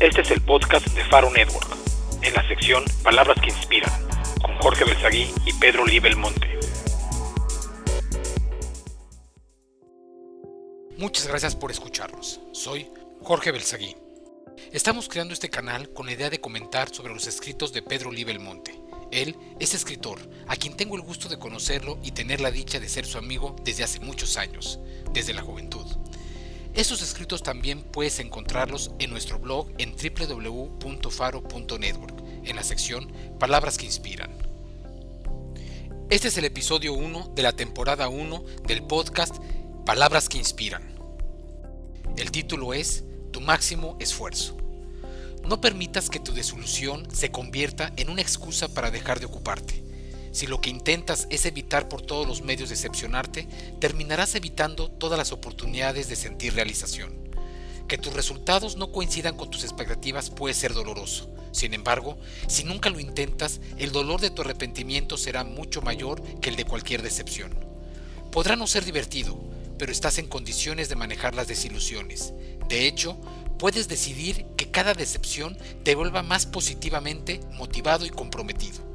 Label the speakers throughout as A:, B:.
A: Este es el podcast de Faro Network, en la sección Palabras que Inspiran, con Jorge Belsaguí y Pedro Lee Belmonte.
B: Muchas gracias por escucharnos. Soy Jorge Belsaguí. Estamos creando este canal con la idea de comentar sobre los escritos de Pedro Lee Belmonte. Él es escritor, a quien tengo el gusto de conocerlo y tener la dicha de ser su amigo desde hace muchos años, desde la juventud. Estos escritos también puedes encontrarlos en nuestro blog en www.faro.network, en la sección Palabras que Inspiran. Este es el episodio 1 de la temporada 1 del podcast Palabras que Inspiran. El título es Tu máximo esfuerzo. No permitas que tu desilusión se convierta en una excusa para dejar de ocuparte. Si lo que intentas es evitar por todos los medios decepcionarte, terminarás evitando todas las oportunidades de sentir realización. Que tus resultados no coincidan con tus expectativas puede ser doloroso. Sin embargo, si nunca lo intentas, el dolor de tu arrepentimiento será mucho mayor que el de cualquier decepción. Podrá no ser divertido, pero estás en condiciones de manejar las desilusiones. De hecho, puedes decidir que cada decepción te vuelva más positivamente motivado y comprometido.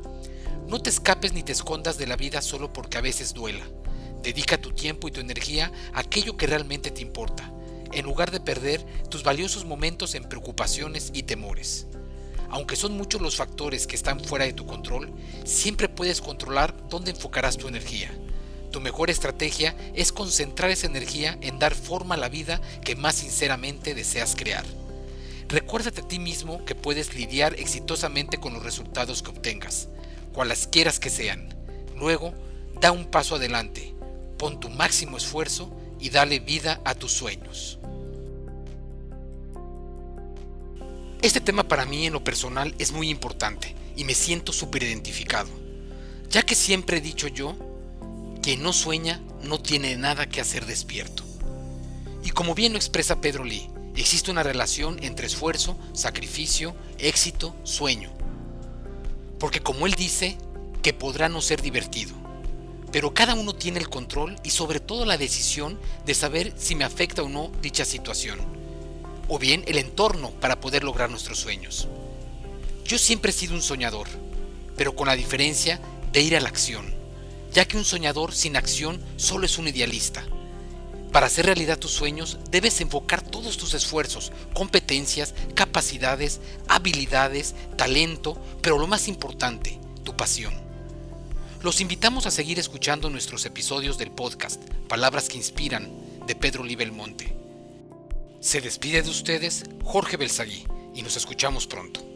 B: No te escapes ni te escondas de la vida solo porque a veces duela. Dedica tu tiempo y tu energía a aquello que realmente te importa, en lugar de perder tus valiosos momentos en preocupaciones y temores. Aunque son muchos los factores que están fuera de tu control, siempre puedes controlar dónde enfocarás tu energía. Tu mejor estrategia es concentrar esa energía en dar forma a la vida que más sinceramente deseas crear. Recuérdate a ti mismo que puedes lidiar exitosamente con los resultados que obtengas quieras que sean. Luego, da un paso adelante, pon tu máximo esfuerzo y dale vida a tus sueños. Este tema para mí en lo personal es muy importante y me siento súper identificado, ya que siempre he dicho yo, quien no sueña no tiene nada que hacer despierto. Y como bien lo expresa Pedro Lee, existe una relación entre esfuerzo, sacrificio, éxito, sueño. Porque como él dice, que podrá no ser divertido. Pero cada uno tiene el control y sobre todo la decisión de saber si me afecta o no dicha situación. O bien el entorno para poder lograr nuestros sueños. Yo siempre he sido un soñador, pero con la diferencia de ir a la acción, ya que un soñador sin acción solo es un idealista. Para hacer realidad tus sueños debes enfocar todos tus esfuerzos, competencias, capacidades, habilidades, talento, pero lo más importante, tu pasión. Los invitamos a seguir escuchando nuestros episodios del podcast Palabras que Inspiran de Pedro Libelmonte. Se despide de ustedes Jorge Belsaguí y nos escuchamos pronto.